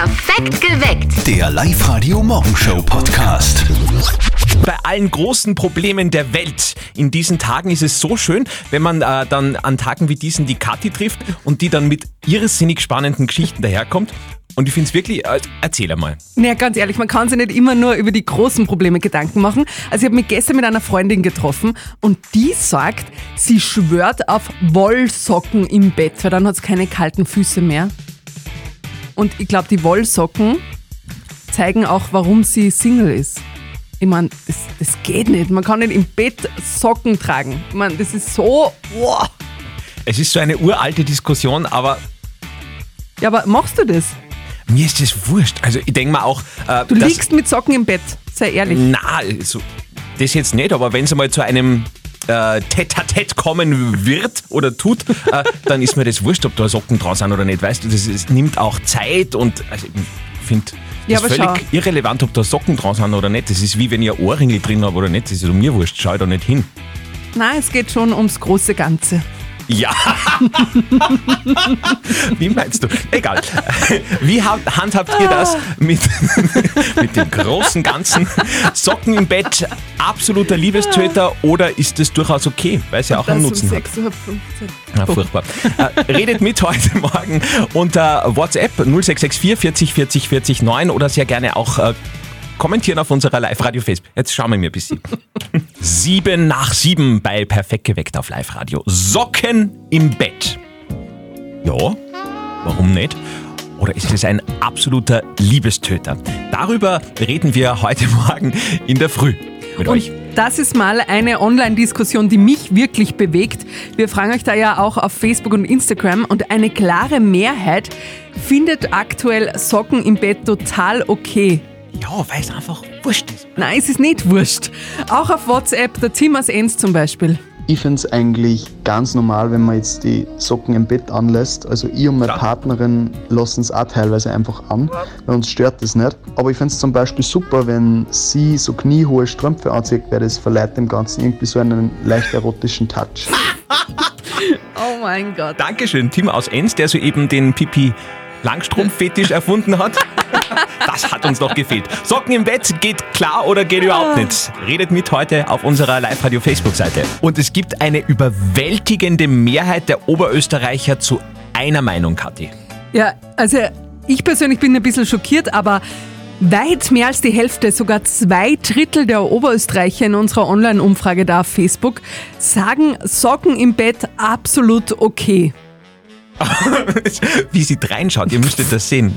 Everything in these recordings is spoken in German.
Perfekt geweckt. Der Live-Radio Morgenshow Podcast. Bei allen großen Problemen der Welt in diesen Tagen ist es so schön, wenn man äh, dann an Tagen wie diesen die Kathi trifft und die dann mit irrsinnig spannenden Geschichten daherkommt. Und ich finde es wirklich, äh, erzähl einmal. Ja, ganz ehrlich, man kann sich nicht immer nur über die großen Probleme Gedanken machen. Also ich habe mich gestern mit einer Freundin getroffen und die sagt, sie schwört auf Wollsocken im Bett, weil dann hat es keine kalten Füße mehr. Und ich glaube, die Wollsocken zeigen auch, warum sie Single ist. Ich meine, das, das geht nicht. Man kann nicht im Bett Socken tragen. Ich meine, das ist so... Wow. Es ist so eine uralte Diskussion, aber Ja, aber machst du das? mir ist das wurscht. Also ich denke mal auch, äh, Du liegst mit Socken im Bett, sei ehrlich. Na, so, das jetzt nicht, aber wenn es einmal zu einem äh, Tête-à-Tête kommen wird oder tut, äh, dann ist mir das wurscht, ob da Socken dran sind oder nicht. Weißt du, das, ist, nimmt auch Zeit und also, ich finde Ja, das aber völlig schau. irrelevant, ob da Socken dran sind oder nicht. Das ist wie wenn ich ein Ohrringel drin habe oder nicht. Das ist um mir wurscht, schau ich da nicht hin. Nein, es geht schon ums große Ganze. Ja. Wie meinst du? Egal. Wie ha- handhabt ihr das mit, mit dem großen Ganzen? Socken im Bett, absoluter Liebestöter oder ist das durchaus okay, weil es ja auch einen Das um Nutzen hat? 6.15 Uhr. Ja, furchtbar. Äh, redet mit heute Morgen unter WhatsApp 0664 40 40 40 9 oder sehr gerne auch äh, kommentieren auf unserer Live-Radio Facebook. Jetzt schauen wir mir ein bisschen. sieben nach sieben bei Perfekt geweckt auf Live-Radio. Socken im Bett. Ja, warum nicht? Oder ist es ein absoluter Liebestöter? Darüber reden wir heute Morgen in der Früh mit Und euch. das ist mal eine Online-Diskussion, die mich wirklich bewegt. Wir fragen euch da ja auch auf Facebook und Instagram und eine klare Mehrheit findet aktuell Socken im Bett total okay. Ja, weil es einfach wurscht ist. Nein, es ist nicht wurscht. Auch auf WhatsApp, der Tim aus Enns zum Beispiel. Ich finde es eigentlich ganz normal, wenn man jetzt die Socken im Bett anlässt. Also ich und meine Klar. Partnerin lassen es auch teilweise einfach an, weil uns stört das nicht. Aber ich finde es zum Beispiel super, wenn sie so kniehohe Strümpfe anzieht, weil das verleiht dem Ganzen irgendwie so einen leicht erotischen Touch. Oh mein Gott. Dankeschön, Tim aus Enns, der soeben den Pipi Langstrumpf-Fetisch erfunden hat. Das hat uns noch gefehlt. Socken im Bett geht klar oder geht überhaupt nicht? Redet mit heute auf unserer Live-Radio-Facebook-Seite. Und es gibt eine überwältigende Mehrheit der Oberösterreicher zu einer Meinung, Kathi. Ja, also ich persönlich bin ein bisschen schockiert, aber weit mehr als die Hälfte, sogar zwei Drittel der Oberösterreicher in unserer Online-Umfrage da auf Facebook sagen Socken im Bett absolut okay. Wie sie reinschaut, ihr müsstet das sehen.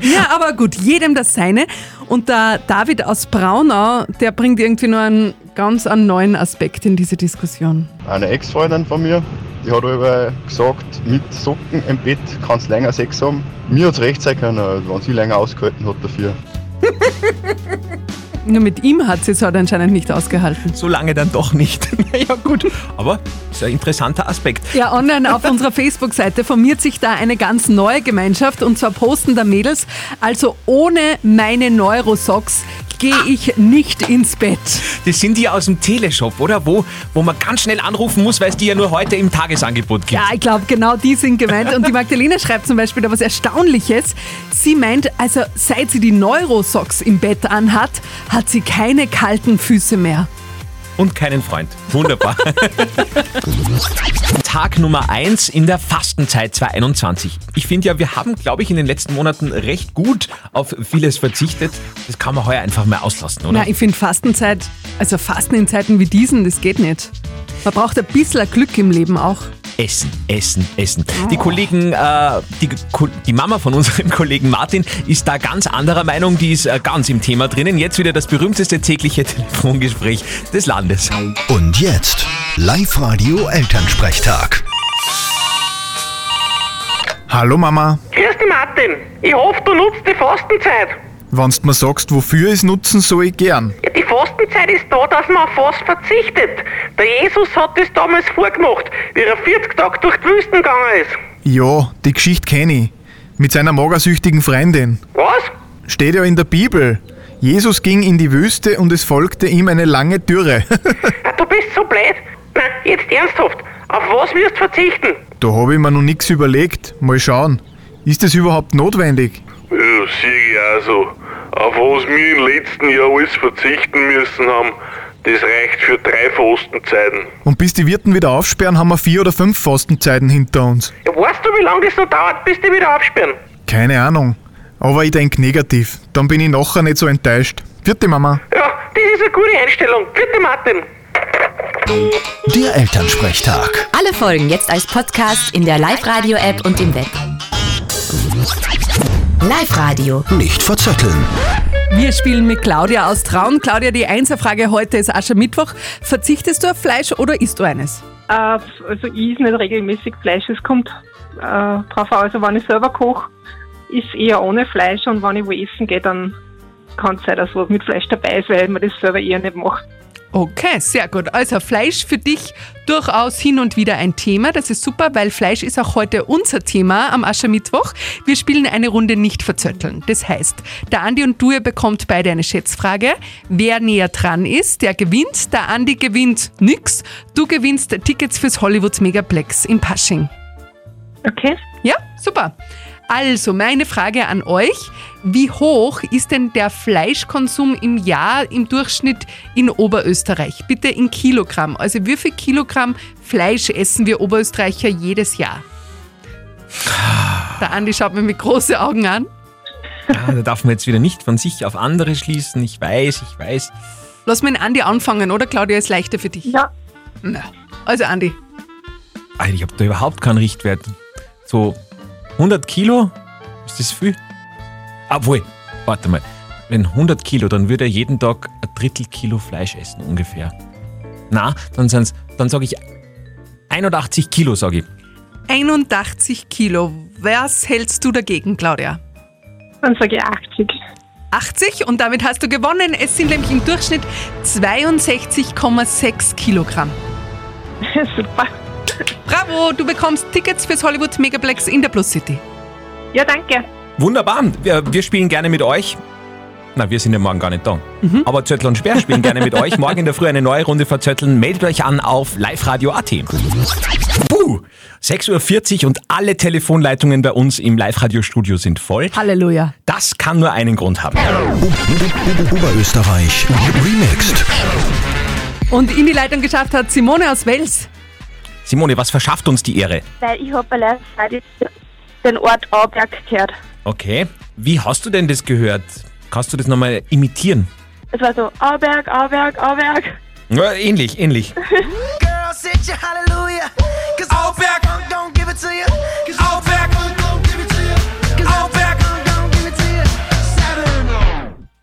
Ja, aber gut, jedem das seine. Und der David aus Braunau, der bringt irgendwie nur einen ganz einen neuen Aspekt in diese Diskussion. Eine Ex-Freundin von mir, die hat aber gesagt, mit Socken im Bett kannst du länger Sex haben. Mir hat es recht sein können, wenn sie länger ausgehalten hat dafür. Nur mit ihm hat sie es halt anscheinend nicht ausgehalten. So lange dann doch nicht. ja gut, aber ist ein interessanter Aspekt. Ja, online auf unserer Facebook-Seite formiert sich da eine ganz neue Gemeinschaft und zwar posten da Mädels, also ohne meine Neurosocks gehe ich nicht ins Bett. Das sind die aus dem Teleshop, oder? Wo, wo man ganz schnell anrufen muss, weil es die ja nur heute im Tagesangebot gibt. Ja, ich glaube, genau die sind gemeint. Und die Magdalena schreibt zum Beispiel da was Erstaunliches. Sie meint, also seit sie die Neurosocks im Bett anhat, hat sie keine kalten Füße mehr. Und keinen Freund. Wunderbar. Tag Nummer 1 in der Fastenzeit 2021. Ich finde ja, wir haben, glaube ich, in den letzten Monaten recht gut auf vieles verzichtet. Das kann man heuer einfach mal auslassen, oder? Na, ich finde Fastenzeit, also Fasten in Zeiten wie diesen, das geht nicht. Man braucht ein bisschen Glück im Leben auch. Essen, essen, essen. Die Kollegen, äh, die, die Mama von unserem Kollegen Martin ist da ganz anderer Meinung, die ist äh, ganz im Thema drinnen. Jetzt wieder das berühmteste tägliche Telefongespräch des Landes. Und jetzt Live-Radio Elternsprechtag. Hallo Mama, Grüß dich, Martin. Ich hoffe, du nutzt die Fastenzeit. wenn's mir sagst, wofür ich es nutzen soll, ich gern. Ja, die Fastenzeit ist da, dass man auf Fast verzichtet. Der Jesus hat das damals vorgemacht, wie er 40 Tage durch die Wüsten gegangen ist. Ja, die Geschichte kenne ich. Mit seiner magersüchtigen Freundin. Was? Steht ja in der Bibel. Jesus ging in die Wüste und es folgte ihm eine lange Dürre. Ah, du bist so blöd. Na, jetzt ernsthaft. Auf was wirst du verzichten? da habe ich mir noch nix überlegt. Mal schauen. Ist es überhaupt notwendig? sehe ich auch so. Auf was wir im letzten Jahr alles verzichten müssen haben, das reicht für drei Fastenzeiten. Und bis die Wirten wieder aufsperren, haben wir vier oder fünf Fastenzeiten hinter uns. Ja, weißt du, wie lange das noch dauert, bis die wieder aufsperren? Keine Ahnung. Aber ich denke negativ. Dann bin ich nachher nicht so enttäuscht. Vierte Mama. Ja, das ist eine gute Einstellung. Bitte, Martin. Der Elternsprechtag. Alle Folgen jetzt als Podcast in der Live-Radio-App und im Web. Live-Radio. Nicht verzetteln. Wir spielen mit Claudia aus Traun. Claudia, die Einserfrage heute ist Aschermittwoch. Verzichtest du auf Fleisch oder isst du eines? Äh, also ich esse nicht regelmäßig Fleisch. Es kommt äh, drauf an, also wenn ich selber koche, ist eher ohne Fleisch und wenn ich wo essen gehe, dann kann es sein, dass was mit Fleisch dabei ist, weil man das selber eher nicht macht. Okay, sehr gut. Also Fleisch für dich durchaus hin und wieder ein Thema. Das ist super, weil Fleisch ist auch heute unser Thema am Aschermittwoch. Wir spielen eine Runde nicht verzötteln. Das heißt, der Andi und du, ihr bekommt beide eine Schätzfrage. Wer näher dran ist, der gewinnt. Der Andi gewinnt nix. Du gewinnst Tickets fürs Hollywood Megaplex in Pasching. Okay. Ja, super. Also, meine Frage an euch. Wie hoch ist denn der Fleischkonsum im Jahr im Durchschnitt in Oberösterreich? Bitte in Kilogramm. Also, wie viel Kilogramm Fleisch essen wir Oberösterreicher jedes Jahr? Der Andi schaut mir mit großen Augen an. Ah, da darf man jetzt wieder nicht von sich auf andere schließen. Ich weiß, ich weiß. Lass mal den Andi anfangen, oder Claudia? Ist leichter für dich. Ja. Na, also, Andi. Alter, ich habe da überhaupt keinen Richtwert. So 100 Kilo? Ist das viel? Obwohl, warte mal. Wenn 100 Kilo, dann würde er jeden Tag ein Drittel Kilo Fleisch essen ungefähr. Na, dann sind's, dann sage ich 81 Kilo, sage ich. 81 Kilo. Was hältst du dagegen, Claudia? Dann sage ich 80. 80 und damit hast du gewonnen. Es sind nämlich im Durchschnitt 62,6 Kilogramm. Super. Bravo, du bekommst Tickets fürs Hollywood Megaplex in der Plus City. Ja, danke. Wunderbar. Wir, wir spielen gerne mit euch. Na, wir sind ja morgen gar nicht da. Aber Zöttl und Sperr spielen gerne mit euch. Morgen in der Früh eine neue Runde verzötteln. Meldet euch an auf liveradio.at. Puh, 6.40 Uhr und alle Telefonleitungen bei uns im Live-Radio-Studio sind voll. Halleluja. Das kann nur einen Grund haben. Oberösterreich remixed. Und in die Leitung geschafft hat Simone aus Wels. Simone, was verschafft uns die Ehre? Weil ich habe Radio den Ort Auberg gehört. Okay. Wie hast du denn das gehört? Kannst du das nochmal imitieren? Es war so Auberg, Auberg, Auberg. Ja, ähnlich, ähnlich.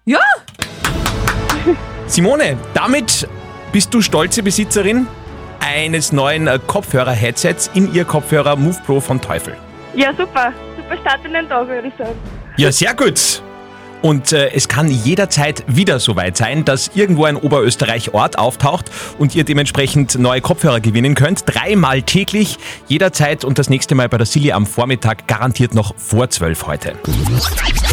Ja, Simone, damit bist du stolze Besitzerin eines neuen äh, Kopfhörer-Headsets in ihr Kopfhörer Move Pro von Teufel. Ja, super. Super Start in den Tag, würde ich sagen. Ja, sehr gut. Und äh, es kann jederzeit wieder soweit sein, dass irgendwo ein Oberösterreich-Ort auftaucht und ihr dementsprechend neue Kopfhörer gewinnen könnt. Dreimal täglich, jederzeit und das nächste Mal bei der Silly am Vormittag, garantiert noch vor 12 heute.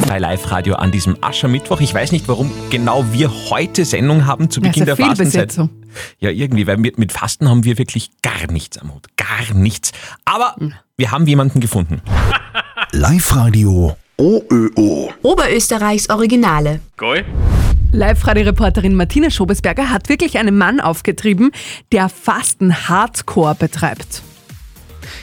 Bei Live-Radio an diesem Aschermittwoch. Ich weiß nicht, warum genau wir heute Sendung haben zu Ja, Beginn ist der Fastenzeit. Fehlbesetzung. Ja, irgendwie, weil mit, mit Fasten haben wir wirklich gar nichts am Hut. Gar nichts. Aber wir haben jemanden gefunden. Live-Radio OÖO. Oberösterreichs Originale. Geil? Live-Radio-Reporterin Martina Schobesberger hat wirklich einen Mann aufgetrieben, der Fasten Hardcore betreibt.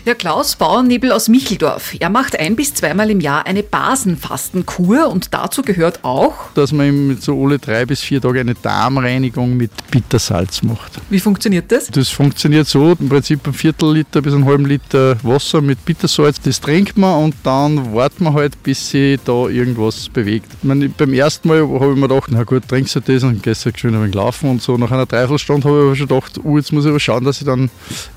Ja, Klaus Bauernebel aus Micheldorf. Er macht ein bis zweimal im Jahr eine Basenfastenkur und dazu gehört auch. dass man ihm so alle drei bis vier Tage eine Darmreinigung mit Bittersalz macht. Wie funktioniert das? Das funktioniert so, im Prinzip ein Viertel Liter bis einen halben Liter Wasser mit Bittersalz, das trinkt man und dann wartet man halt, bis sich da irgendwas bewegt. Ich meine, beim ersten Mal habe ich mir gedacht, na gut, trinkst du das und gehst halt schön ein wenig laufen und so. Nach einer Dreiviertelstunde habe ich aber schon gedacht, oh, jetzt muss ich aber schauen, dass ich dann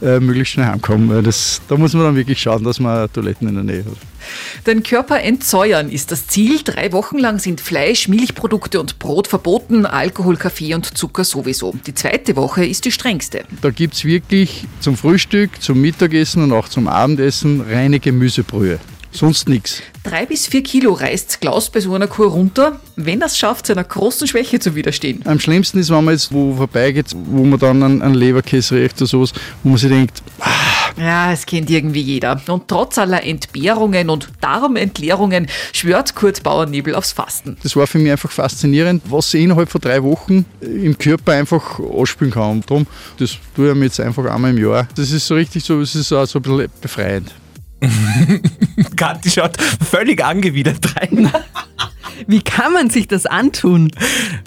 äh, möglichst schnell heimkomme. Weil Das, da muss man dann wirklich schauen, dass man Toiletten in der Nähe hat. Den Körper entsäuern ist das Ziel. Drei Wochen lang sind Fleisch, Milchprodukte und Brot verboten, Alkohol, Kaffee und Zucker sowieso. Die zweite Woche ist die strengste. Da gibt es wirklich zum Frühstück, zum Mittagessen und auch zum Abendessen reine Gemüsebrühe. Sonst nichts. Drei bis vier Kilo reißt Klaus bei so einer Kur runter, wenn er es schafft, seiner großen Schwäche zu widerstehen. Am schlimmsten ist, wenn man jetzt wo vorbeigeht, wo man dann an, an Leberkäse riecht oder sowas, wo man sich denkt, ah, Ja, es kennt irgendwie jeder. Und trotz aller Entbehrungen und Darmentleerungen schwört Kurt Bauernebel aufs Fasten. Das war für mich einfach faszinierend, was sie innerhalb von drei Wochen im Körper einfach ausspülen kann. Und darum, das tue ich mir jetzt einfach einmal im Jahr. Das ist so richtig so, es ist auch so ein bisschen befreiend. Kathi schaut völlig angewidert rein. Wie kann man sich das antun?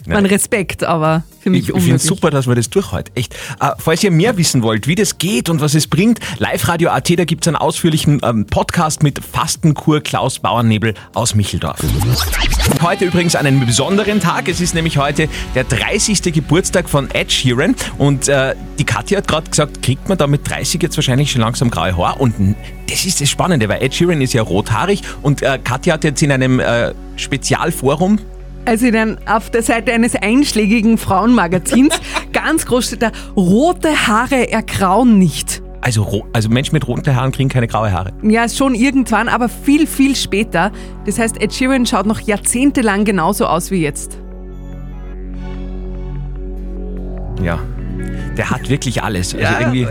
Man Respekt, aber für mich Ich finde es super, dass wir das durchhalten. Echt. Äh, falls ihr mehr wissen wollt, wie das geht und was es bringt, Live-Radio AT, da gibt es einen ausführlichen ähm, Podcast mit Fastenkur Klaus Bauernebel aus Micheldorf. Heute übrigens an einem besonderen Tag. Es ist nämlich heute der 30. Geburtstag von Ed Sheeran. Und äh, die Katja hat gerade gesagt, kriegt man da mit 30 jetzt wahrscheinlich schon langsam graue Haar? Und das ist das Spannende, weil Ed Sheeran ist ja rothaarig und äh, Katja hat jetzt in einem äh, Spezialforum Also dann auf der Seite eines einschlägigen Frauenmagazins ganz groß steht da, rote Haare ergrauen nicht. Also, also Menschen mit roten Haaren kriegen keine graue Haare. Ja, schon irgendwann, aber viel, viel später. Das heißt, Ed Sheeran schaut noch jahrzehntelang genauso aus wie jetzt. Ja. Der hat wirklich alles. Also Ja, irgendwie,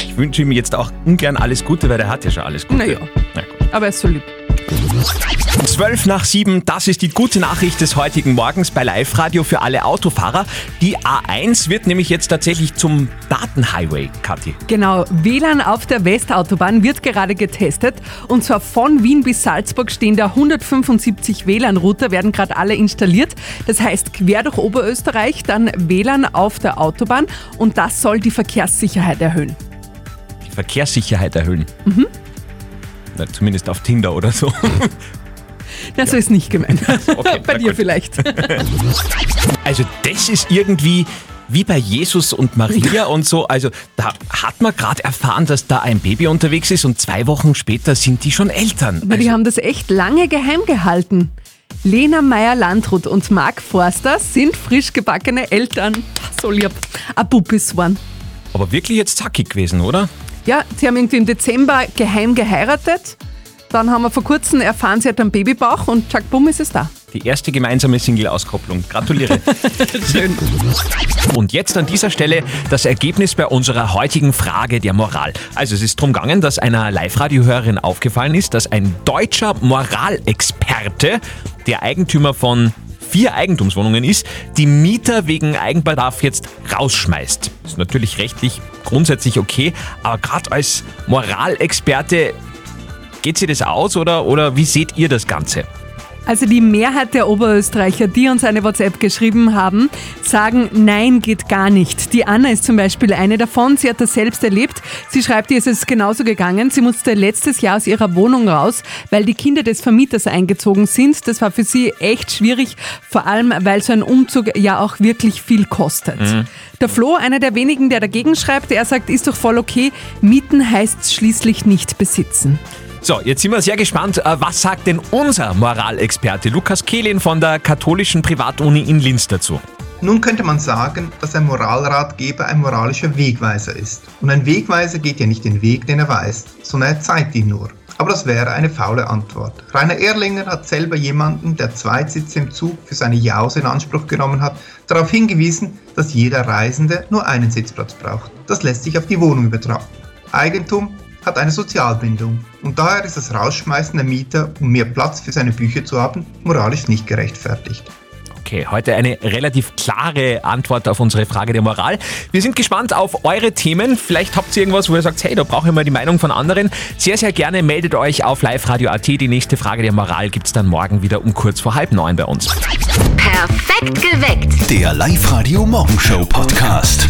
ich wünsche ihm jetzt auch ungern alles Gute, weil der hat ja schon alles Gute. Naja. Aber er ist so lieb. 12 nach 7, das ist die gute Nachricht des heutigen Morgens bei Live-Radio für alle Autofahrer. Die A1 wird nämlich jetzt tatsächlich zum Datenhighway, Kathi. Genau, WLAN auf der Westautobahn wird gerade getestet. Und zwar von Wien bis Salzburg stehen da 175 WLAN-Router, werden gerade alle installiert. Das heißt, quer durch Oberösterreich dann WLAN auf der Autobahn. Und das soll die Verkehrssicherheit erhöhen. Die Verkehrssicherheit erhöhen. Mhm. Na, zumindest auf Tinder oder so. Na, so ist nicht gemeint. Okay, Bei dir gut. vielleicht. Also das ist irgendwie wie bei Jesus und Maria und so. Also da hat man gerade erfahren, dass da ein Baby unterwegs ist und zwei Wochen später sind die schon Eltern. Aber die haben das echt lange geheim gehalten. Lena Meyer-Landrut und Marc Forster sind frisch gebackene Eltern. So lieb. Ein Puppis waren. Aber wirklich jetzt zackig gewesen, oder? Ja, sie haben irgendwie im Dezember geheim geheiratet. Dann haben wir vor kurzem erfahren, sie hat einen Babybauch und zack, bumm, ist es da. Die erste gemeinsame Single-Auskopplung. Gratuliere. Schön. Und jetzt an dieser Stelle das Ergebnis bei unserer heutigen Frage der Moral. Also es ist darum gegangen, dass einer Live-Radio-Hörerin aufgefallen ist, dass ein deutscher Moralexperte, der Eigentümer von vier Eigentumswohnungen ist, die Mieter wegen Eigenbedarf jetzt rausschmeißt. Ist natürlich rechtlich grundsätzlich okay, aber gerade als Moralexperte geht sie das aus oder, oder wie seht ihr das Ganze? Also die Mehrheit der Oberösterreicher, die uns eine WhatsApp geschrieben haben, sagen, nein, geht gar nicht. Die Anna ist zum Beispiel eine davon. Sie hat das selbst erlebt. Sie schreibt, ihr ist es genauso gegangen. Sie musste letztes Jahr aus ihrer Wohnung raus, weil die Kinder des Vermieters eingezogen sind. Das war für sie echt schwierig, vor allem weil so ein Umzug ja auch wirklich viel kostet. Mhm. Der Flo, einer der wenigen, der dagegen schreibt, er sagt, ist doch voll okay. Mieten heißt schließlich nicht besitzen. So, jetzt sind wir sehr gespannt. Äh, Was sagt denn unser Moralexperte Lukas Kehlin von der katholischen Privatuni in Linz dazu? Nun könnte man sagen, dass ein Moralratgeber ein moralischer Wegweiser ist. Und ein Wegweiser geht ja nicht den Weg, den er weist, sondern er zeigt ihn nur. Aber das wäre eine faule Antwort. Rainer Erlinger hat selber jemanden, der Zweitsitze im Zug für seine Jause in Anspruch genommen hat, darauf hingewiesen, dass jeder Reisende nur einen Sitzplatz braucht. Das lässt sich auf die Wohnung übertragen. Eigentum hat eine Sozialbindung und daher ist das Rausschmeißen der Mieter, um mehr Platz für seine Bücher zu haben, moralisch nicht gerechtfertigt. Okay, heute eine relativ klare Antwort auf unsere Frage der Moral. Wir sind gespannt auf eure Themen. Vielleicht habt ihr irgendwas, wo ihr sagt, hey, da brauche ich mal die Meinung von anderen. Sehr, sehr gerne meldet euch auf liveradio.at. Die nächste Frage der Moral gibt es dann morgen wieder um kurz vor halb neun bei uns. Perfekt geweckt. Der Live-Radio Morgenshow Podcast.